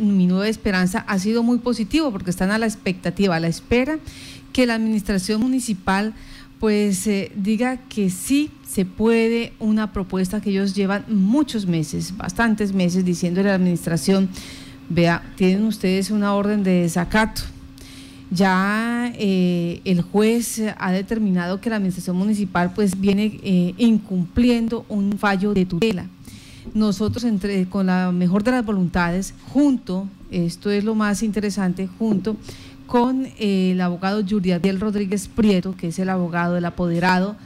Mi Nueva Esperanza ha sido muy positivo porque están a la expectativa, a la espera que la administración municipal pues eh, diga que sí se puede una propuesta que ellos llevan muchos meses, bastantes meses diciéndole a la administración, vea, tienen ustedes una orden de desacato. Ya eh, el juez ha determinado que la administración municipal pues viene eh, incumpliendo un fallo de tutela. Nosotros entre, con la mejor de las voluntades, junto, esto es lo más interesante, junto con eh, el abogado Yuriadiel Rodríguez Prieto, que es el abogado del apoderado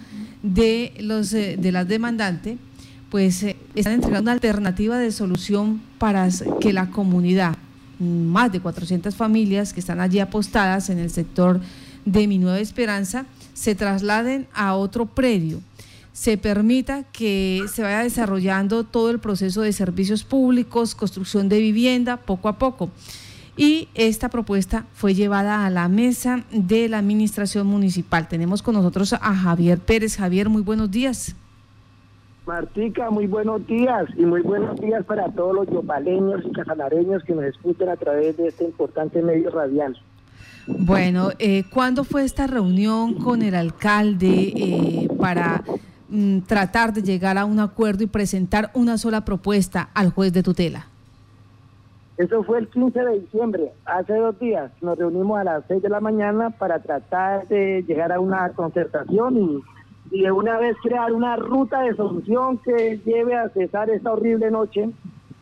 de, los, eh, de las demandantes, pues eh, están entregando una alternativa de solución para que la comunidad, más de 400 familias que están allí apostadas en el sector de Mi Nueva Esperanza, se trasladen a otro predio se permita que se vaya desarrollando todo el proceso de servicios públicos, construcción de vivienda, poco a poco y esta propuesta fue llevada a la mesa de la administración municipal. Tenemos con nosotros a Javier Pérez. Javier, muy buenos días. Martica, muy buenos días y muy buenos días para todos los yopaleños y casalareños que nos escuchan a través de este importante medio radial. Bueno, eh, ¿cuándo fue esta reunión con el alcalde eh, para mm, tratar de llegar a un acuerdo y presentar una sola propuesta al juez de tutela? Eso fue el 15 de diciembre, hace dos días. Nos reunimos a las 6 de la mañana para tratar de llegar a una concertación y, y de una vez crear una ruta de solución que lleve a cesar esta horrible noche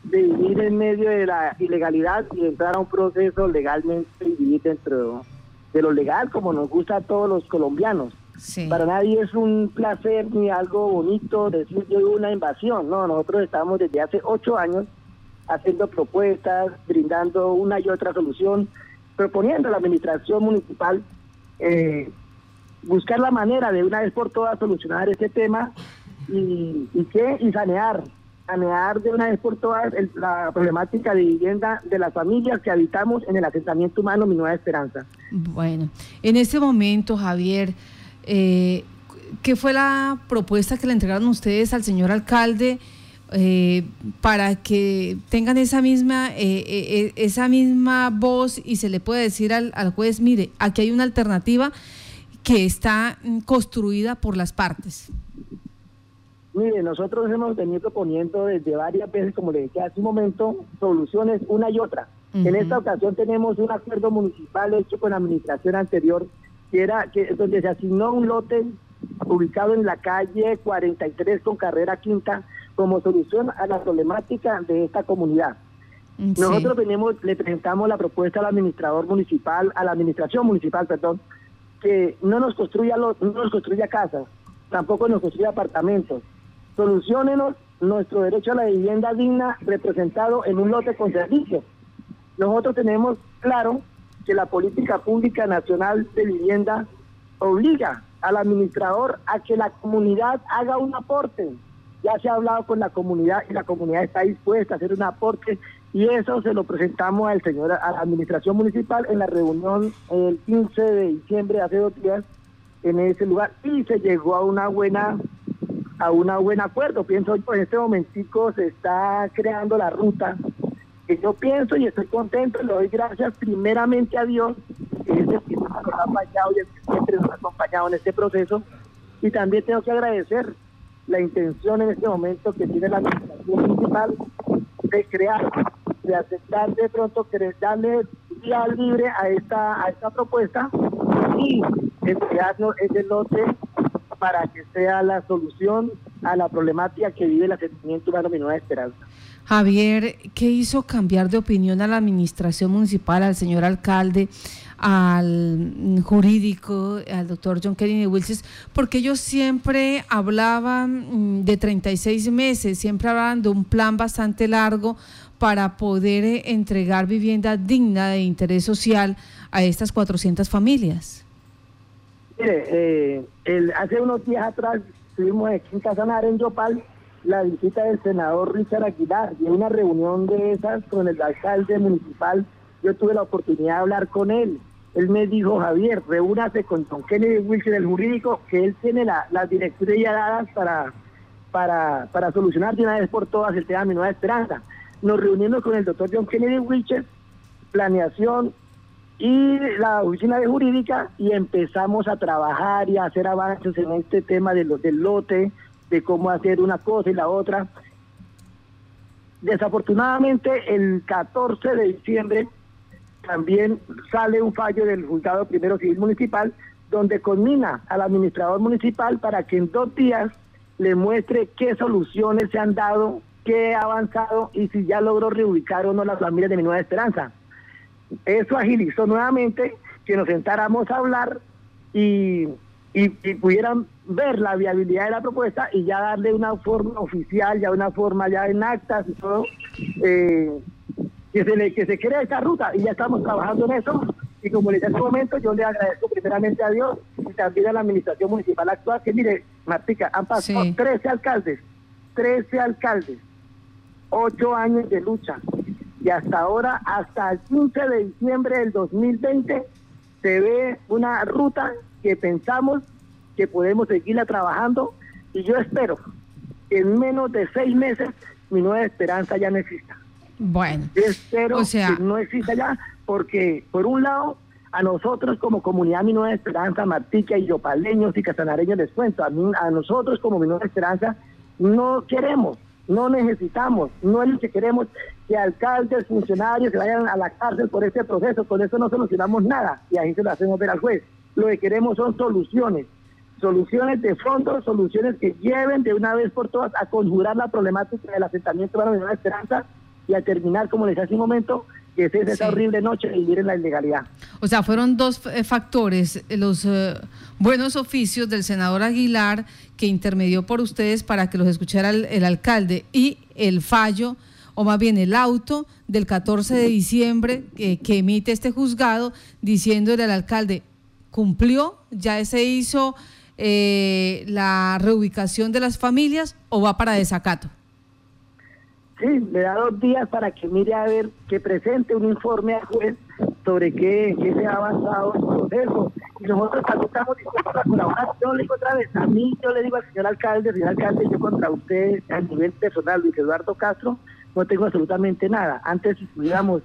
de vivir en medio de la ilegalidad y entrar a un proceso legalmente y dentro de lo legal como nos gusta a todos los colombianos. Para nadie es un placer ni algo bonito decir yo una invasión, no, nosotros estamos desde hace ocho años haciendo propuestas, brindando una y otra solución, proponiendo a la administración municipal eh, buscar la manera de una vez por todas solucionar este tema y, y, que, y sanear, sanear de una vez por todas la problemática de vivienda de las familias que habitamos en el asentamiento humano Mi Nueva Esperanza. Bueno, en este momento, Javier, eh, ¿qué fue la propuesta que le entregaron ustedes al señor alcalde? Eh, para que tengan esa misma, eh, eh, esa misma voz y se le puede decir al, juez, mire, aquí hay una alternativa que está mm, construida por las partes. Mire, nosotros hemos venido proponiendo desde varias veces, como le dije hace un momento, soluciones una y otra. En esta ocasión tenemos un acuerdo municipal hecho con la administración anterior, que era que donde se asignó un lote ubicado en la calle 43 con carrera quinta como solución a la problemática de esta comunidad. Nosotros venimos, le presentamos la propuesta al administrador municipal, a la administración municipal, perdón, que no nos construya no nos construya casas, tampoco nos construya apartamentos. Solucionenos nuestro derecho a la vivienda digna representado en un lote con servicio. Nosotros tenemos claro que la política pública nacional de vivienda obliga al administrador a que la comunidad haga un aporte ya se ha hablado con la comunidad y la comunidad está dispuesta a hacer un aporte y eso se lo presentamos al señor, a la administración municipal en la reunión el 15 de diciembre, hace dos días, en ese lugar y se llegó a una buena a una buen acuerdo. Pienso en este momentico se está creando la ruta yo pienso y estoy contento, le doy gracias primeramente a Dios, que es el que nos ha acompañado y el que siempre nos ha acompañado en este proceso. Y también tengo que agradecer la intención en este momento que tiene la administración municipal de crear, de aceptar de pronto, darle vía libre a esta, a esta propuesta y entregarnos ese lote para que sea la solución a la problemática que vive el asentamiento humano Mi Nueva Esperanza. Javier, ¿qué hizo cambiar de opinión a la administración municipal, al señor alcalde? al jurídico, al doctor John Kennedy Wilson, porque ellos siempre hablaban mm, de 36 meses, siempre hablaban de un plan bastante largo para poder eh, entregar vivienda digna de interés social a estas 400 familias. Mire, eh, el, hace unos días atrás estuvimos en Casanar, en Yopal, la visita del senador Richard Aguilar y una reunión de esas con el alcalde municipal. Yo tuve la oportunidad de hablar con él él me dijo, Javier, reúnase con Don Kennedy Wilson, el jurídico, que él tiene las directrices ya dadas para, para, para solucionar de una vez por todas el tema de mi nueva esperanza. nos reunimos con el doctor John Kennedy Wilcher, planeación y la oficina de jurídica y empezamos a trabajar y a hacer avances en este tema de los del lote, de cómo hacer una cosa y la otra. Desafortunadamente, el 14 de diciembre también sale un fallo del juzgado primero civil municipal donde conmina al administrador municipal para que en dos días le muestre qué soluciones se han dado, qué ha avanzado y si ya logró reubicar o no las familias de mi nueva esperanza. Eso agilizó nuevamente que nos sentáramos a hablar y, y, pudieran ver la viabilidad de la propuesta y ya darle una forma oficial, ya una forma ya en actas y todo, eh, que se le, que se crea esta ruta. Y ya estamos trabajando en eso. Y como le dije en este momento, yo le agradezco primeramente a Dios y también a la administración municipal actual, que mire, Martica, han pasado 13 alcaldes, 13 alcaldes, 8 años de lucha. Y hasta ahora, hasta el 15 de diciembre del 2020, se ve una ruta que pensamos que podemos seguirla trabajando y yo espero que en menos de seis meses mi nueva esperanza ya no exista. Bueno, yo espero que no exista ya porque por un lado, a nosotros como comunidad Mi Nueva Esperanza, Martica y Yopaleños y Casanareños les cuento, a, a nosotros como Mi Nueva Esperanza no queremos, no necesitamos, no es lo que queremos que alcaldes, funcionarios se vayan a la cárcel por este proceso, con eso no solucionamos nada y ahí se lo hacemos ver al juez. Lo que queremos son soluciones, soluciones de fondo, soluciones que lleven de una vez por todas a conjurar la problemática del asentamiento de la Esperanza y a terminar, como les hace un momento, que es esa horrible noche de vivir en la ilegalidad. O sea, fueron dos eh, factores, eh, los eh, buenos oficios del senador Aguilar que intermedió por ustedes para que los escuchara el, alcalde y el fallo, o más bien el auto del 14 de diciembre que emite este juzgado diciéndole al alcalde, cumplió, ya se hizo la reubicación de las familias o va para desacato. Sí, le da dos días para que mire a ver, que presente un informe al juez sobre qué, qué se ha avanzado el proceso. Y nosotros también estamos dispuestos a colaborar. Yo le digo otra vez, a mí yo le digo al señor alcalde, señor alcalde, yo contra usted a nivel personal, Luis Eduardo Castro, no tengo absolutamente nada. Antes si estuviéramos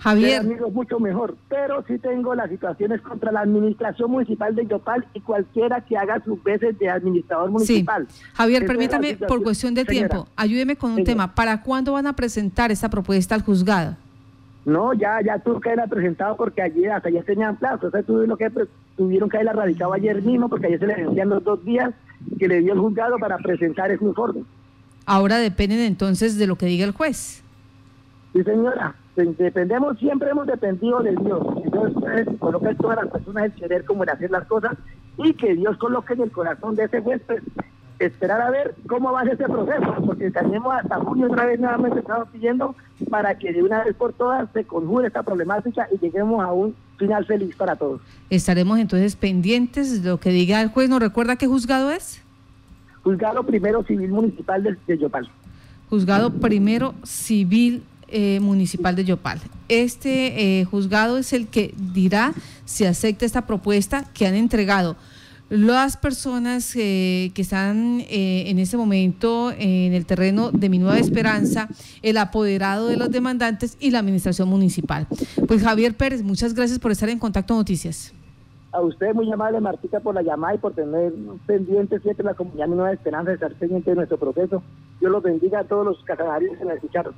Javier. amigos mucho mejor, pero sí tengo las situaciones contra la administración municipal de Yopal y cualquiera que haga sus veces de administrador municipal. Sí. Javier, permítame, por cuestión de tiempo, ayúdeme con un tema. ¿Para cuándo van a presentar esta propuesta al juzgado? No, ya, ya tuvo que haberla presentado porque ayer, hasta ayer tenían plazo. O sea, tuvieron que, tuvieron que haberla radicado ayer mismo porque ayer se le vencían los dos días que le dio el juzgado para presentar ese informe. Ahora dependen entonces de lo que diga el juez. Sí, señora dependemos, siempre hemos dependido de Dios. Dios coloca en todas las personas el querer como el hacer las cosas y que Dios coloque en el corazón de ese juez pues, esperar a ver cómo va a ser ese proceso, porque tenemos hasta junio otra vez nuevamente estamos pidiendo para que de una vez por todas se conjure esta problemática y lleguemos a un final feliz para todos. Estaremos entonces pendientes de lo que diga el juez. ¿Nos recuerda qué juzgado es? Juzgado Primero Civil Municipal de, de Yopal. Juzgado Primero Civil eh, municipal de Yopal. Este eh, juzgado es el que dirá si acepta esta propuesta que han entregado las personas eh, que están en este momento en el terreno de mi nueva esperanza, el apoderado de los demandantes y la administración municipal. Pues Javier Pérez, muchas gracias por estar en Contacto Noticias. A usted muy amable, Martica, por la llamada y por tener pendiente siempre la comunidad Mi Nueva Esperanza de estar pendiente de nuestro proceso. Dios los bendiga a todos los casanarios que me escucharon.